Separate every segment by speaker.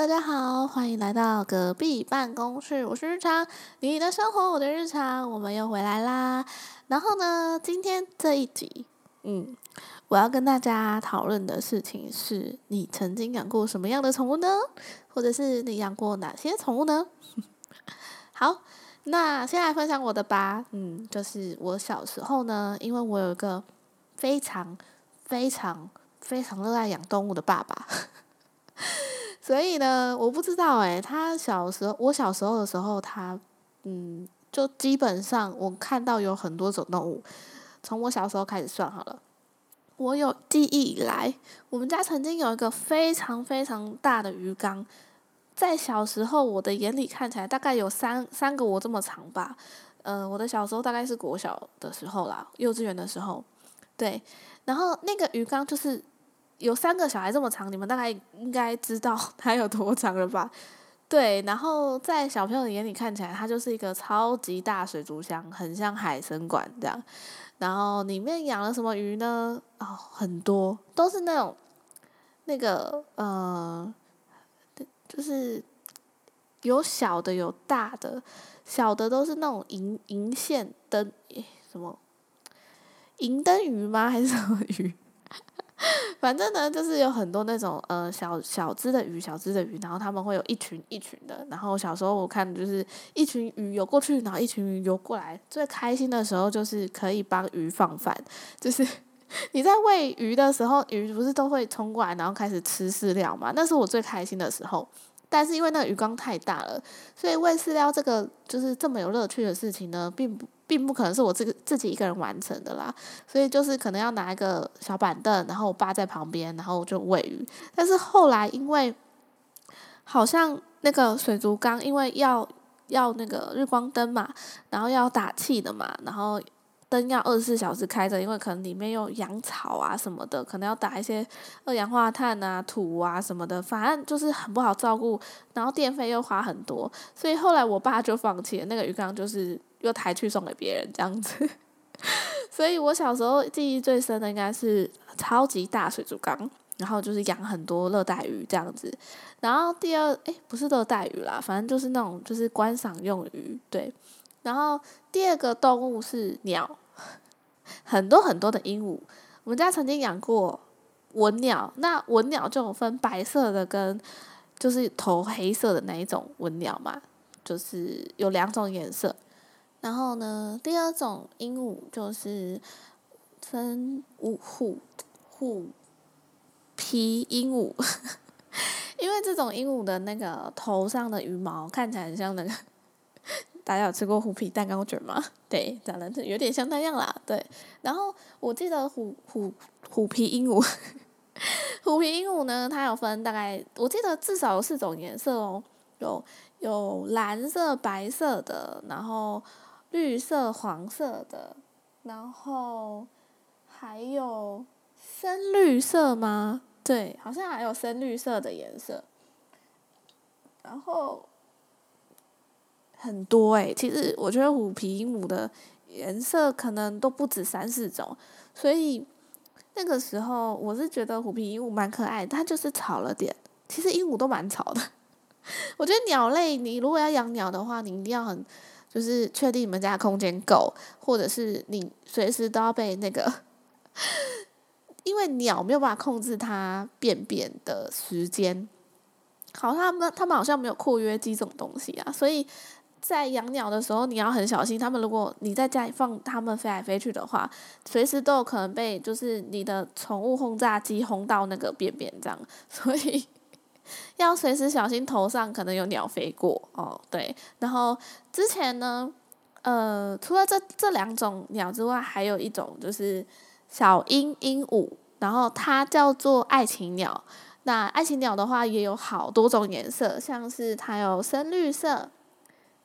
Speaker 1: 大家好，欢迎来到隔壁办公室。我是日常，你的生活，我的日常，我们又回来啦。然后呢，今天这一集，嗯，我要跟大家讨论的事情是：你曾经养过什么样的宠物呢？或者是你养过哪些宠物呢？好，那先来分享我的吧。嗯，就是我小时候呢，因为我有一个非常、非常、非常热爱养动物的爸爸。所以呢，我不知道诶，他小时候，我小时候的时候，他嗯，就基本上我看到有很多种动物。从我小时候开始算好了，我有记忆以来，我们家曾经有一个非常非常大的鱼缸，在小时候我的眼里看起来大概有三三个我这么长吧。嗯，我的小时候大概是国小的时候啦，幼稚园的时候，对，然后那个鱼缸就是。有三个小孩这么长，你们大概应该知道 它有多长了吧？对，然后在小朋友的眼里看起来，它就是一个超级大水族箱，很像海参馆这样。然后里面养了什么鱼呢？哦，很多都是那种那个呃，就是有小的有大的，小的都是那种银银线灯什么银灯鱼吗？还是什么鱼？反正呢，就是有很多那种呃小小只的鱼，小只的鱼，然后他们会有一群一群的。然后小时候我看就是一群鱼游过去，然后一群鱼游过来。最开心的时候就是可以帮鱼放饭，就是 你在喂鱼的时候，鱼不是都会冲过来，然后开始吃饲料嘛？那是我最开心的时候。但是因为那个鱼缸太大了，所以喂饲料这个就是这么有乐趣的事情呢，并不。并不可能是我这个自己一个人完成的啦，所以就是可能要拿一个小板凳，然后我爸在旁边，然后就喂鱼。但是后来因为好像那个水族缸，因为要要那个日光灯嘛，然后要打气的嘛，然后灯要二十四小时开着，因为可能里面有养草啊什么的，可能要打一些二氧化碳啊、土啊什么的，反正就是很不好照顾，然后电费又花很多，所以后来我爸就放弃了那个鱼缸，就是。又抬去送给别人这样子，所以我小时候记忆最深的应该是超级大水族缸，然后就是养很多热带鱼这样子。然后第二，哎，不是热带鱼啦，反正就是那种就是观赏用鱼，对。然后第二个动物是鸟，很多很多的鹦鹉。我们家曾经养过文鸟，那文鸟就有分白色的跟就是头黑色的那一种文鸟嘛，就是有两种颜色。然后呢，第二种鹦鹉就是分五虎虎皮鹦鹉，因为这种鹦鹉的那个头上的羽毛看起来很像那个，大家有吃过虎皮蛋糕卷吗？对，长得有点像那样啦。对，然后我记得虎虎虎皮鹦鹉，虎皮鹦鹉呢，它有分大概，我记得至少有四种颜色哦，有有蓝色、白色的，然后。绿色、黄色的，然后还有深绿色吗？对，好像还有深绿色的颜色。然后很多诶，其实我觉得虎皮鹦鹉的颜色可能都不止三四种，所以那个时候我是觉得虎皮鹦鹉蛮可爱，它就是吵了点。其实鹦鹉都蛮吵的。我觉得鸟类，你如果要养鸟的话，你一定要很。就是确定你们家空间够，或者是你随时都要被那个，因为鸟没有办法控制它便便的时间，好，他们他们好像没有括约肌这种东西啊，所以在养鸟的时候你要很小心，他们如果你在家里放它们飞来飞去的话，随时都有可能被就是你的宠物轰炸机轰到那个便便这样，所以。要随时小心头上可能有鸟飞过哦，对。然后之前呢，呃，除了这这两种鸟之外，还有一种就是小鹰鹦鹉，然后它叫做爱情鸟。那爱情鸟的话也有好多种颜色，像是它有深绿色，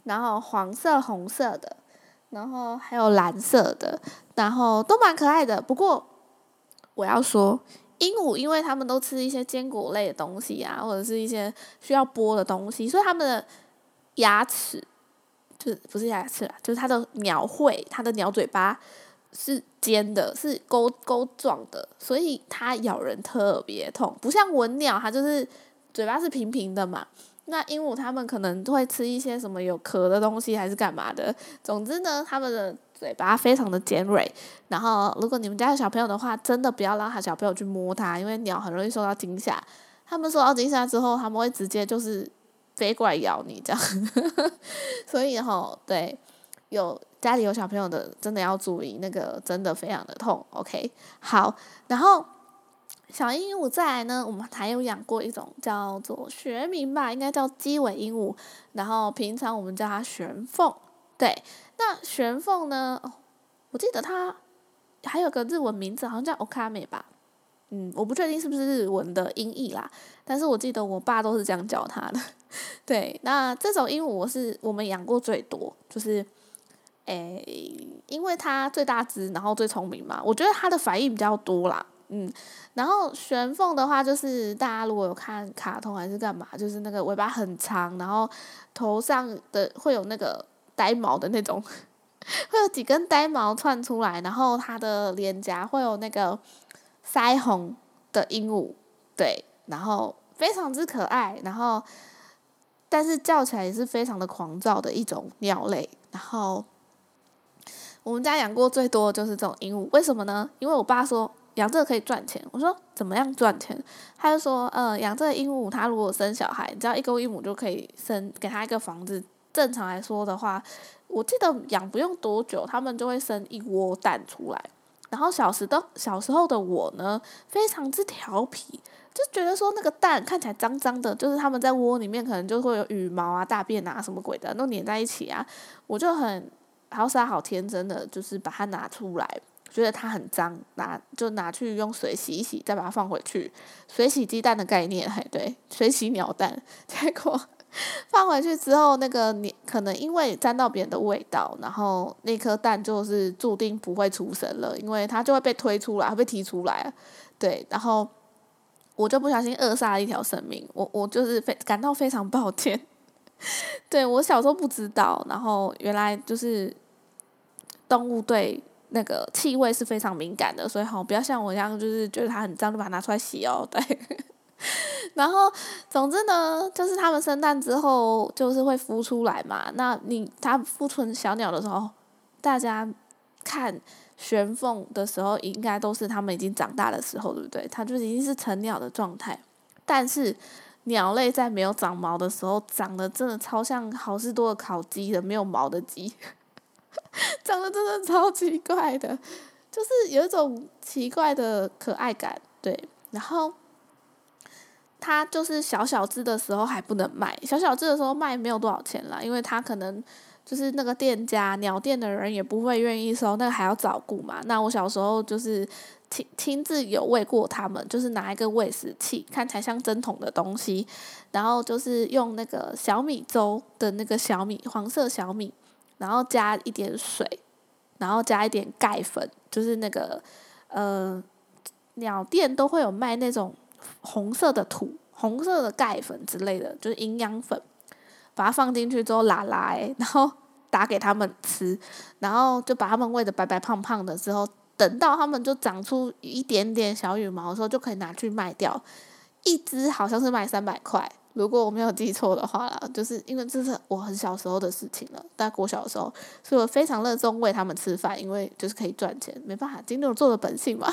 Speaker 1: 然后黄色、红色的，然后还有蓝色的，然后都蛮可爱的。不过我要说。鹦鹉，因为它们都吃一些坚果类的东西啊，或者是一些需要剥的东西，所以它们的牙齿，就不是牙齿啦，就是它的鸟喙，它的鸟嘴巴是尖的，是钩钩状的，所以它咬人特别痛，不像文鸟，它就是嘴巴是平平的嘛。那鹦鹉它们可能会吃一些什么有壳的东西，还是干嘛的？总之呢，它们的嘴巴非常的尖锐。然后，如果你们家有小朋友的话，真的不要让他小朋友去摸它，因为鸟很容易受到惊吓。他们受到惊吓之后，他们会直接就是飞过来咬你这样。所以哈，对，有家里有小朋友的，真的要注意，那个真的非常的痛。OK，好，然后。小鹦鹉再来呢，我们还有养过一种叫做学名吧，应该叫鸡尾鹦鹉。然后平常我们叫它玄凤。对，那玄凤呢，我记得它还有个日文名字，好像叫 Okame 吧。嗯，我不确定是不是日文的音译啦，但是我记得我爸都是这样叫它的。对，那这种鹦鹉我是我们养过最多，就是，诶，因为它最大只，然后最聪明嘛，我觉得它的反应比较多啦。嗯，然后玄凤的话，就是大家如果有看卡通还是干嘛，就是那个尾巴很长，然后头上的会有那个呆毛的那种，会有几根呆毛窜出来，然后它的脸颊会有那个腮红的鹦鹉，对，然后非常之可爱，然后但是叫起来也是非常的狂躁的一种鸟类，然后我们家养过最多的就是这种鹦鹉，为什么呢？因为我爸说。养这个可以赚钱，我说怎么样赚钱？他就说，呃，养这个鹦鹉，它如果生小孩，只要一公一母就可以生，给它一个房子。正常来说的话，我记得养不用多久，它们就会生一窝蛋出来。然后小时的小时候的我呢，非常之调皮，就觉得说那个蛋看起来脏脏的，就是它们在窝里面可能就会有羽毛啊、大便啊什么鬼的都粘在一起啊，我就很好傻好天真的，就是把它拿出来。觉得它很脏，拿就拿去用水洗一洗，再把它放回去。水洗鸡蛋的概念，还对，水洗鸟蛋。结果放回去之后，那个你可能因为沾到别人的味道，然后那颗蛋就是注定不会出生了，因为它就会被推出来，被踢出来。对，然后我就不小心扼杀了一条生命，我我就是非感到非常抱歉。对我小时候不知道，然后原来就是动物对。那个气味是非常敏感的，所以好不要像我一样，就是觉得它很脏就把它拿出来洗哦。对，然后总之呢，就是它们生蛋之后就是会孵出来嘛。那你它孵出小鸟的时候，大家看玄凤的时候，应该都是它们已经长大的时候，对不对？它就已经是成鸟的状态。但是鸟类在没有长毛的时候，长得真的超像好事多的烤鸡的没有毛的鸡。长得真的超奇怪的，就是有一种奇怪的可爱感，对。然后，它就是小小只的时候还不能卖，小小只的时候卖没有多少钱啦，因为它可能就是那个店家鸟店的人也不会愿意收，那个还要照顾嘛。那我小时候就是亲亲自有喂过它们，就是拿一个喂食器，看起来像针筒的东西，然后就是用那个小米粥的那个小米黄色小米。然后加一点水，然后加一点钙粉，就是那个呃，鸟店都会有卖那种红色的土、红色的钙粉之类的，就是营养粉，把它放进去之后拉拉，然后打给他们吃，然后就把它们喂的白白胖胖的，之后等到它们就长出一点点小羽毛的时候，就可以拿去卖掉，一只好像是卖三百块。如果我没有记错的话啦，就是因为这是我很小时候的事情了，大概我小的时候，所以我非常热衷喂他们吃饭，因为就是可以赚钱，没办法，金牛座的本性嘛。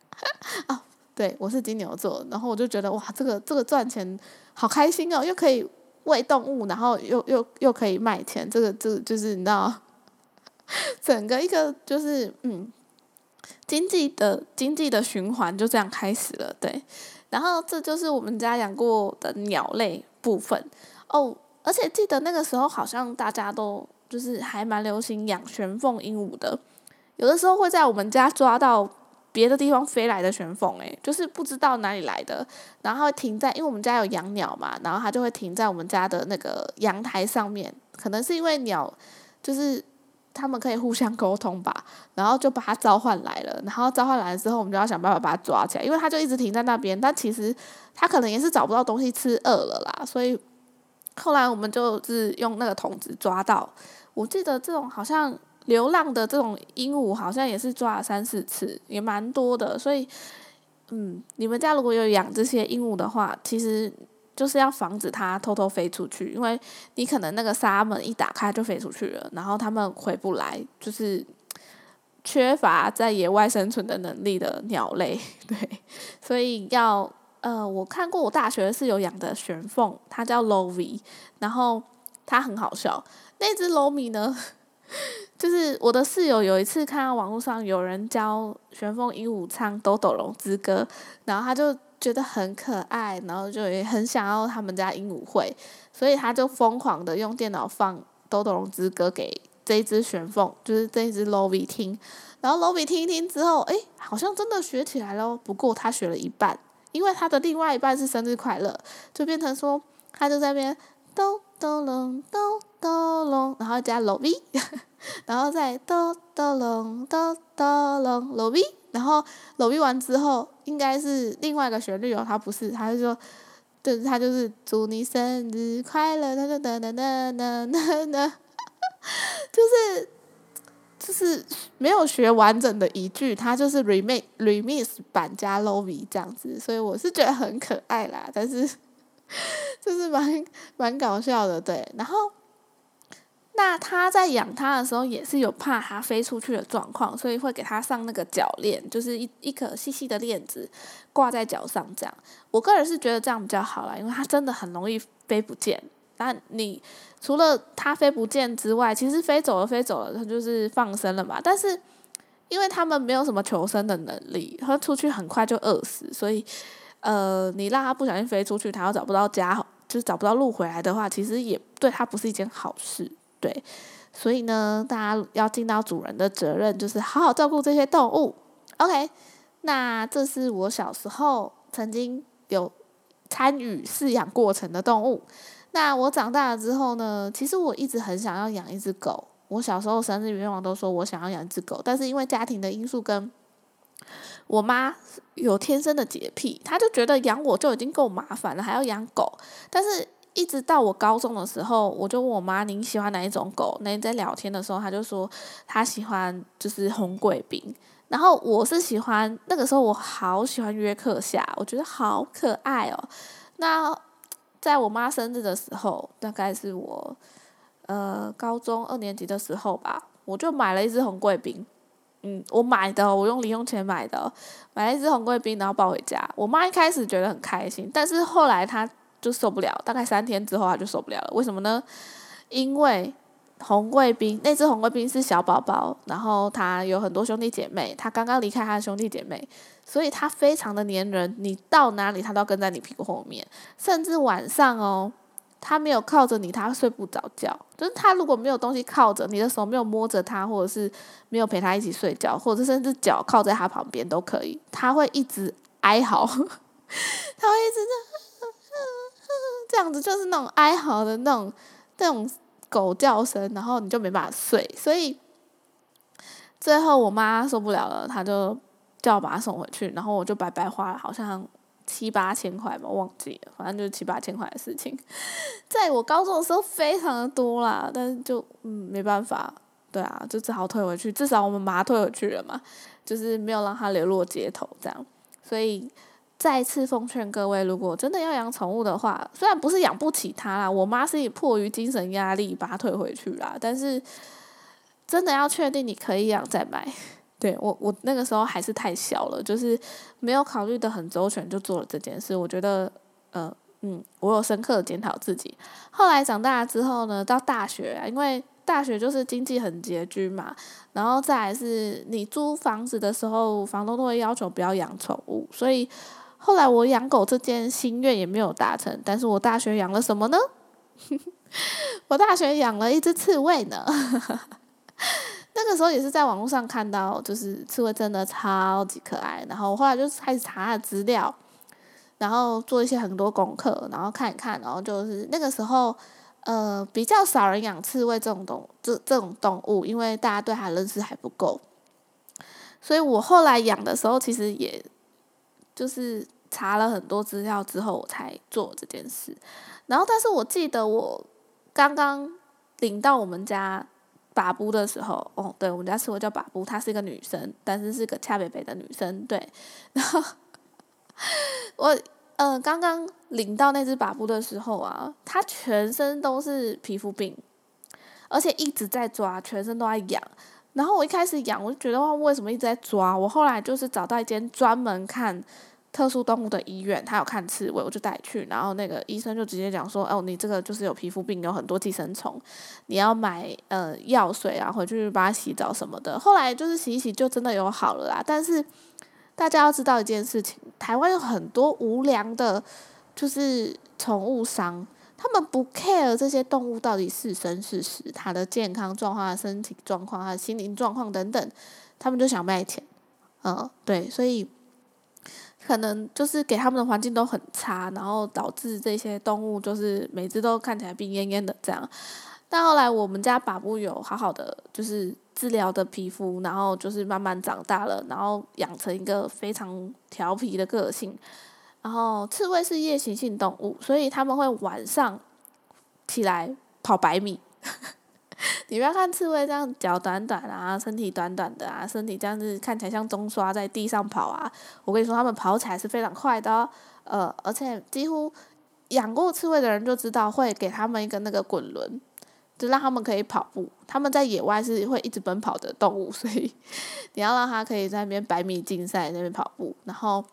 Speaker 1: 啊，对，我是金牛座，然后我就觉得哇，这个这个赚钱好开心哦，又可以喂动物，然后又又又可以卖钱，这个这个就是你知道，整个一个就是嗯，经济的经济的循环就这样开始了，对。然后这就是我们家养过的鸟类部分哦，而且记得那个时候好像大家都就是还蛮流行养玄凤鹦鹉的，有的时候会在我们家抓到别的地方飞来的玄凤，诶，就是不知道哪里来的，然后停在因为我们家有养鸟嘛，然后它就会停在我们家的那个阳台上面，可能是因为鸟就是。他们可以互相沟通吧，然后就把它召唤来了。然后召唤来了之后，我们就要想办法把它抓起来，因为它就一直停在那边。但其实它可能也是找不到东西吃，饿了啦。所以后来我们就是用那个桶子抓到。我记得这种好像流浪的这种鹦鹉，好像也是抓了三四次，也蛮多的。所以，嗯，你们家如果有养这些鹦鹉的话，其实就是要防止它偷偷飞出去，因为你可能那个纱门一打开就飞出去了，然后它们回不来，就是缺乏在野外生存的能力的鸟类，对，所以要呃，我看过我大学是有养的玄凤，它叫 Lovi，然后它很好笑，那只 Lomi 呢？就是我的室友有一次看到网络上有人教玄凤鹦鹉唱《抖抖龙之歌》，然后他就觉得很可爱，然后就也很想要他们家鹦鹉会，所以他就疯狂的用电脑放《豆豆龙之歌》给这一只玄凤，就是这一只 Lovi 听，然后 Lovi 听一听之后，哎，好像真的学起来喽。不过他学了一半，因为他的另外一半是生日快乐，就变成说他就在那边都豆龙豆豆龙，然后加 low V，。然后再哆哆隆哆哆隆 low V，，然后 low V 完之后应该是另外一个旋律哦，他不是，他是说，对，他就是祝你生日快乐，哒哒哒哒哒哒哒，就是就是没有学完整的一句，他就是 remix remix 版加 low V 这样子，所以我是觉得很可爱啦，但是 就是蛮蛮搞笑的，对，然后。那他在养它的时候也是有怕它飞出去的状况，所以会给它上那个脚链，就是一一颗细细的链子挂在脚上这样。我个人是觉得这样比较好啦，因为它真的很容易飞不见。但你除了它飞不见之外，其实飞走了飞走了，它就是放生了嘛。但是因为它们没有什么求生的能力，它出去很快就饿死，所以呃，你让它不小心飞出去，它又找不到家，就是找不到路回来的话，其实也对它不是一件好事。对，所以呢，大家要尽到主人的责任，就是好好照顾这些动物。OK，那这是我小时候曾经有参与饲养过程的动物。那我长大了之后呢，其实我一直很想要养一只狗。我小时候生日愿望都说我想要养一只狗，但是因为家庭的因素，跟我妈有天生的洁癖，她就觉得养我就已经够麻烦了，还要养狗，但是。一直到我高中的时候，我就问我妈：“您喜欢哪一种狗？”那在聊天的时候，她就说她喜欢就是红贵宾。然后我是喜欢那个时候我好喜欢约克夏，我觉得好可爱哦。那在我妈生日的时候，大概是我呃高中二年级的时候吧，我就买了一只红贵宾。嗯，我买的，我用零用钱买的，买了一只红贵宾，然后抱回家。我妈一开始觉得很开心，但是后来她。就受不了，大概三天之后她就受不了了。为什么呢？因为红贵宾那只红贵宾是小宝宝，然后它有很多兄弟姐妹，它刚刚离开它的兄弟姐妹，所以它非常的粘人。你到哪里，它都跟在你屁股后面，甚至晚上哦，他没有靠着你，他睡不着觉。就是他如果没有东西靠着，你的手没有摸着他，或者是没有陪他一起睡觉，或者甚至脚靠在他旁边都可以，他会一直哀嚎，他会一直在。这样子就是那种哀嚎的那种那种狗叫声，然后你就没办法睡，所以最后我妈受不了了，她就叫我把他送回去，然后我就白白花了好像七八千块吧，忘记了，反正就是七八千块的事情，在我高中的时候非常的多啦，但是就嗯没办法，对啊，就只好退回去，至少我们把它退回去了嘛，就是没有让它流落街头这样，所以。再次奉劝各位，如果真的要养宠物的话，虽然不是养不起它啦，我妈是迫于精神压力把它退回去啦，但是真的要确定你可以养再买。对我，我那个时候还是太小了，就是没有考虑的很周全就做了这件事。我觉得，呃，嗯，我有深刻的检讨自己。后来长大之后呢，到大学，因为大学就是经济很拮据嘛，然后再来是你租房子的时候，房东都会要求不要养宠物，所以。后来我养狗这件心愿也没有达成，但是我大学养了什么呢？我大学养了一只刺猬呢。那个时候也是在网络上看到，就是刺猬真的超级可爱，然后我后来就开始查资料，然后做一些很多功课，然后看一看，然后就是那个时候，呃，比较少人养刺猬这种动这这种动物，因为大家对它认识还不够，所以我后来养的时候，其实也就是。查了很多资料之后，我才做这件事。然后，但是我记得我刚刚领到我们家把布的时候，哦，对我们家是我叫把布，她是一个女生，但是是个恰北北的女生。对，然后我嗯，刚刚领到那只把布的时候啊，它全身都是皮肤病，而且一直在抓，全身都在痒。然后我一开始痒，我就觉得哇为什么一直在抓？我后来就是找到一间专门看特殊动物的医院，他有看刺猬，我就带去。然后那个医生就直接讲说：“哦，你这个就是有皮肤病，有很多寄生虫，你要买呃药水啊，回去帮它洗澡什么的。”后来就是洗一洗，就真的有好了啦。但是大家要知道一件事情，台湾有很多无良的，就是宠物商。他们不 care 这些动物到底是生是死，它的健康状况、身体状况、它的心灵状况等等，他们就想卖钱，嗯，对，所以可能就是给他们的环境都很差，然后导致这些动物就是每只都看起来病恹恹的这样。但后来我们家把布有好好的就是治疗的皮肤，然后就是慢慢长大了，然后养成一个非常调皮的个性。然后刺猬是夜行性动物，所以他们会晚上起来跑百米。你不要看刺猬这样脚短短啊，身体短短的啊，身体这样子看起来像中刷在地上跑啊。我跟你说，它们跑起来是非常快的。呃，而且几乎养过刺猬的人就知道，会给他们一个那个滚轮，就让他们可以跑步。他们在野外是会一直奔跑的动物，所以 你要让它可以在那边百米竞赛那边跑步，然后。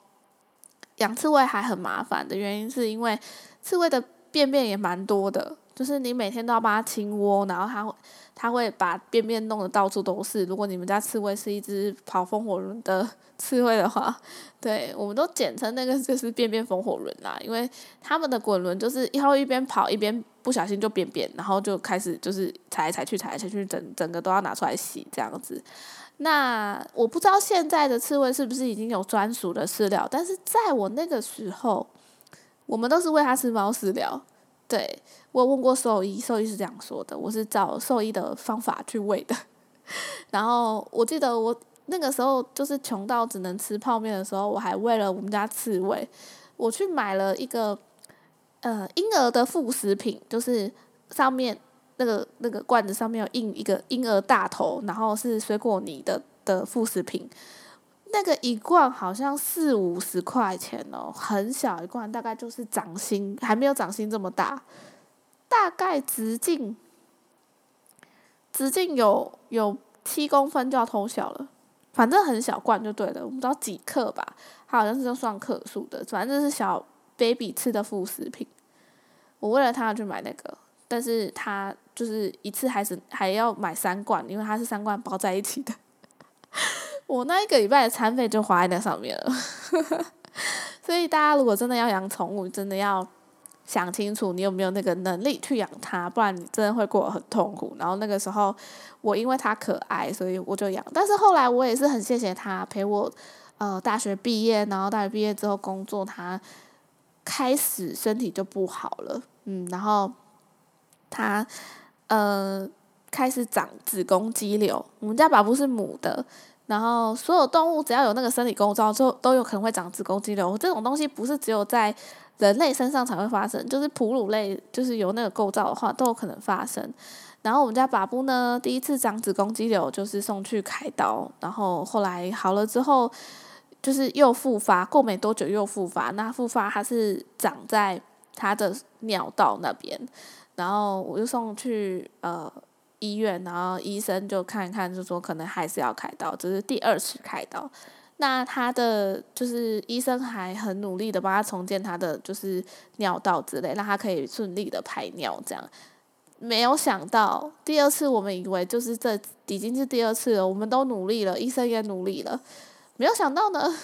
Speaker 1: 养刺猬还很麻烦的原因，是因为刺猬的便便也蛮多的，就是你每天都要帮它清窝，然后它会它会把便便弄得到处都是。如果你们家刺猬是一只跑风火轮的 刺猬的话，对，我们都简称那个就是便便风火轮啦，因为它们的滚轮就是一会一边跑一边不小心就便便，然后就开始就是踩来踩去踩来踩去，整整个都要拿出来洗这样子。那我不知道现在的刺猬是不是已经有专属的饲料，但是在我那个时候，我们都是喂它吃猫饲料。对我问过兽医，兽医是这样说的，我是照兽医的方法去喂的。然后我记得我那个时候就是穷到只能吃泡面的时候，我还为了我们家刺猬，我去买了一个呃婴儿的副食品，就是上面。那个那个罐子上面有印一个婴儿大头，然后是水果泥的的副食品，那个一罐好像四五十块钱哦，很小一罐，大概就是掌心，还没有掌心这么大，大概直径直径有有七公分就要偷小了，反正很小罐就对了，我不知道几克吧，它好像是算克数的，反正就是小 baby 吃的副食品，我为了他去买那个。但是他就是一次还是还要买三罐，因为它是三罐包在一起的。我那一个礼拜的餐费就花在那上面了。所以大家如果真的要养宠物，真的要想清楚你有没有那个能力去养它，不然你真的会过得很痛苦。然后那个时候我因为它可爱，所以我就养。但是后来我也是很谢谢它陪我，呃，大学毕业，然后大学毕业之后工作，它开始身体就不好了，嗯，然后。它，呃，开始长子宫肌瘤。我们家宝宝是母的，然后所有动物只要有那个生理构造，就都有可能会长子宫肌瘤。这种东西不是只有在人类身上才会发生，就是哺乳类，就是有那个构造的话，都有可能发生。然后我们家宝宝呢，第一次长子宫肌瘤就是送去开刀，然后后来好了之后，就是又复发，过没多久又复发。那复发它是长在他的尿道那边。然后我就送去呃医院，然后医生就看一看，就说可能还是要开刀，这是第二次开刀。那他的就是医生还很努力的帮他重建他的就是尿道之类，让他可以顺利的排尿。这样没有想到第二次，我们以为就是这已经是第二次了，我们都努力了，医生也努力了，没有想到呢，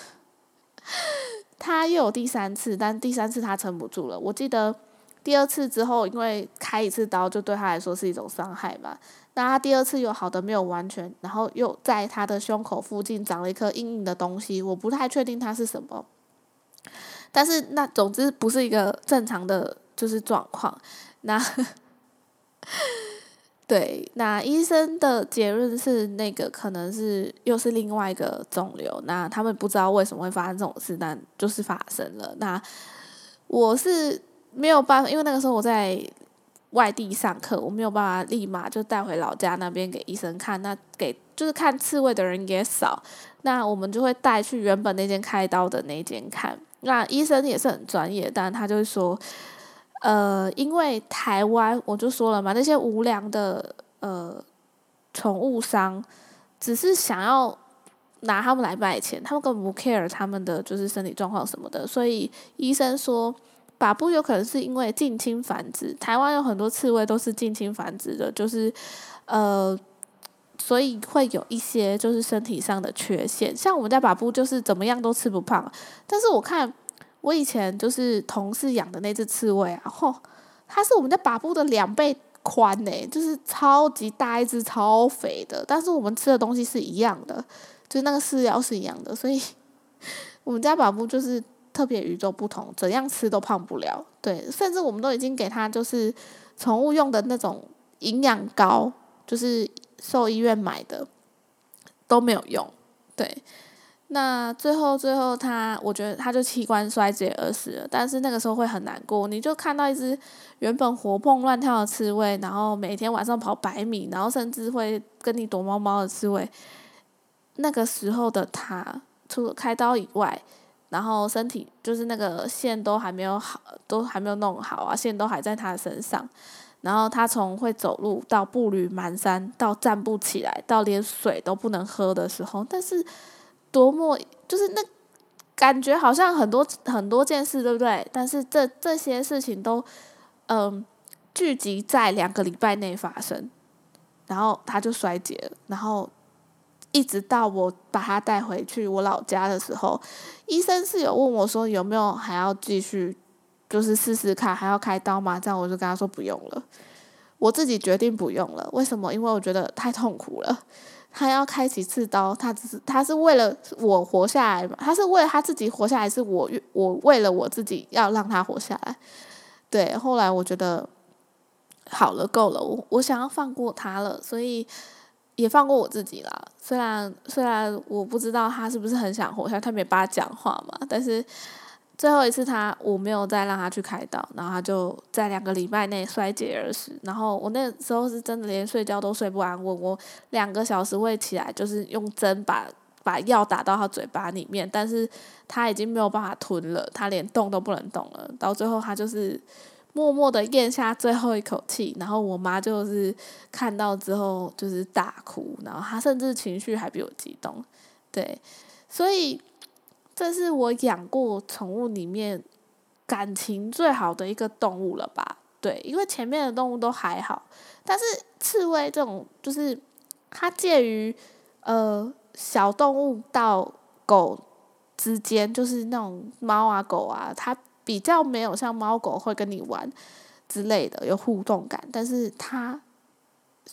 Speaker 1: 他又有第三次，但第三次他撑不住了。我记得。第二次之后，因为开一次刀就对他来说是一种伤害嘛，那他第二次又好的没有完全，然后又在他的胸口附近长了一颗硬硬的东西，我不太确定它是什么，但是那总之不是一个正常的就是状况。那 对，那医生的结论是那个可能是又是另外一个肿瘤，那他们不知道为什么会发生这种事，但就是发生了。那我是。没有办法，因为那个时候我在外地上课，我没有办法立马就带回老家那边给医生看。那给就是看刺猬的人也少，那我们就会带去原本那间开刀的那间看。那医生也是很专业，但他就是说，呃，因为台湾我就说了嘛，那些无良的呃宠物商，只是想要拿他们来卖钱，他们根本不 care 他们的就是身体状况什么的，所以医生说。把布有可能是因为近亲繁殖，台湾有很多刺猬都是近亲繁殖的，就是，呃，所以会有一些就是身体上的缺陷。像我们家把布就是怎么样都吃不胖，但是我看我以前就是同事养的那只刺猬啊，吼，它是我们家把布的两倍宽呢，就是超级大一只，超肥的。但是我们吃的东西是一样的，就是那个饲料是一样的，所以 我们家把布就是。特别与众不同，怎样吃都胖不了。对，甚至我们都已经给他就是宠物用的那种营养膏，就是兽医院买的都没有用。对，那最后最后他，我觉得他就器官衰竭而死了。但是那个时候会很难过，你就看到一只原本活蹦乱跳的刺猬，然后每天晚上跑百米，然后甚至会跟你躲猫猫的刺猬，那个时候的他，除了开刀以外。然后身体就是那个线都还没有好，都还没有弄好啊，线都还在他身上。然后他从会走路到步履蹒跚，到站不起来，到连水都不能喝的时候，但是多么就是那感觉好像很多很多件事，对不对？但是这这些事情都嗯聚集在两个礼拜内发生，然后他就衰竭了，然后。一直到我把它带回去我老家的时候，医生是有问我说有没有还要继续，就是试试看还要开刀吗？这样我就跟他说不用了，我自己决定不用了。为什么？因为我觉得太痛苦了。他要开几次刀，他只是他是为了我活下来嘛？他是为了他自己活下来，是我我为了我自己要让他活下来。对，后来我觉得好了，够了，我我想要放过他了，所以。也放过我自己啦，虽然虽然我不知道他是不是很想活下，他没办法讲话嘛。但是最后一次他我没有再让他去开刀，然后他就在两个礼拜内衰竭而死。然后我那时候是真的连睡觉都睡不安稳，我两个小时会起来，就是用针把把药打到他嘴巴里面，但是他已经没有办法吞了，他连动都不能动了。到最后他就是。默默的咽下最后一口气，然后我妈就是看到之后就是大哭，然后她甚至情绪还比我激动，对，所以这是我养过宠物里面感情最好的一个动物了吧？对，因为前面的动物都还好，但是刺猬这种就是它介于呃小动物到狗之间，就是那种猫啊狗啊，它。比较没有像猫狗会跟你玩之类的有互动感，但是它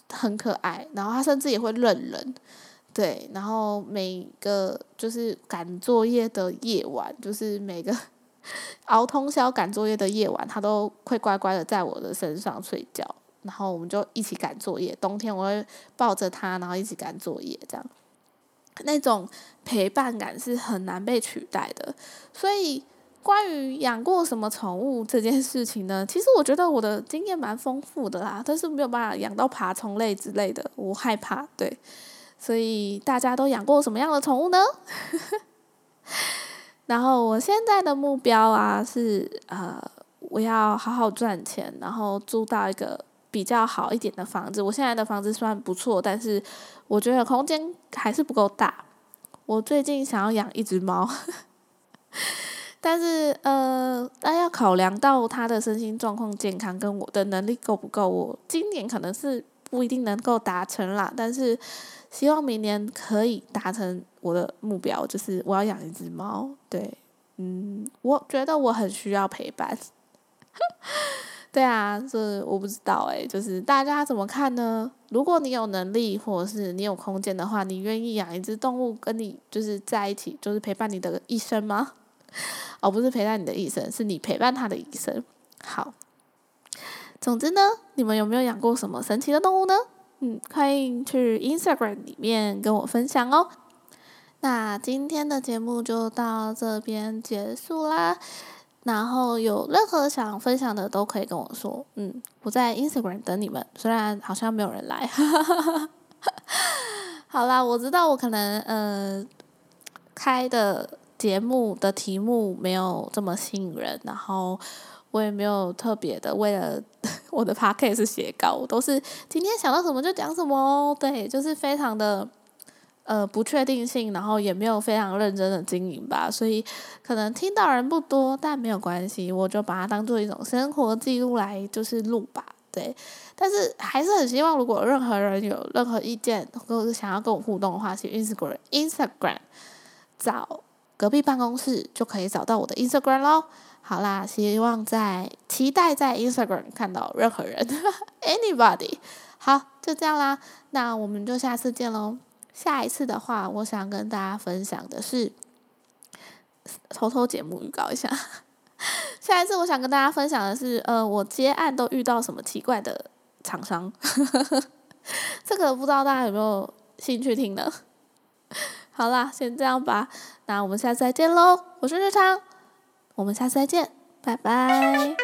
Speaker 1: 很可爱，然后它甚至也会认人，对，然后每个就是赶作业的夜晚，就是每个 熬通宵赶作业的夜晚，它都会乖乖的在我的身上睡觉，然后我们就一起赶作业。冬天我会抱着它，然后一起赶作业，这样那种陪伴感是很难被取代的，所以。关于养过什么宠物这件事情呢？其实我觉得我的经验蛮丰富的啦，但是没有办法养到爬虫类之类的，我害怕。对，所以大家都养过什么样的宠物呢？然后我现在的目标啊是呃，我要好好赚钱，然后租到一个比较好一点的房子。我现在的房子算不错，但是我觉得空间还是不够大。我最近想要养一只猫。但是，呃，但要考量到他的身心状况、健康跟我的能力够不够，我今年可能是不一定能够达成啦。但是，希望明年可以达成我的目标，就是我要养一只猫。对，嗯，我觉得我很需要陪伴。对啊，这我不知道诶，就是大家怎么看呢？如果你有能力或者是你有空间的话，你愿意养一只动物跟你就是在一起，就是陪伴你的一生吗？而 不是陪伴你的一生，是你陪伴他的一生。好，总之呢，你们有没有养过什么神奇的动物呢？嗯，欢迎去 Instagram 里面跟我分享哦。那今天的节目就到这边结束啦。然后有任何想分享的都可以跟我说。嗯，我在 Instagram 等你们，虽然好像没有人来。好啦，我知道我可能呃开的。节目的题目没有这么吸引人，然后我也没有特别的为了 我的 podcast 写稿，我都是今天想到什么就讲什么哦。对，就是非常的呃不确定性，然后也没有非常认真的经营吧，所以可能听到人不多，但没有关系，我就把它当做一种生活记录来就是录吧。对，但是还是很希望，如果任何人有任何意见，或者是想要跟我互动的话，去 Instagram Instagram 找隔壁办公室就可以找到我的 Instagram 咯。好啦，希望在期待在 Instagram 看到任何人，anybody。好，就这样啦，那我们就下次见喽。下一次的话，我想跟大家分享的是，偷偷节目预告一下。下一次我想跟大家分享的是，呃，我接案都遇到什么奇怪的厂商，这个不知道大家有没有兴趣听呢？好啦，先这样吧，那我们下次再见喽，我是日常，我们下次再见，拜拜。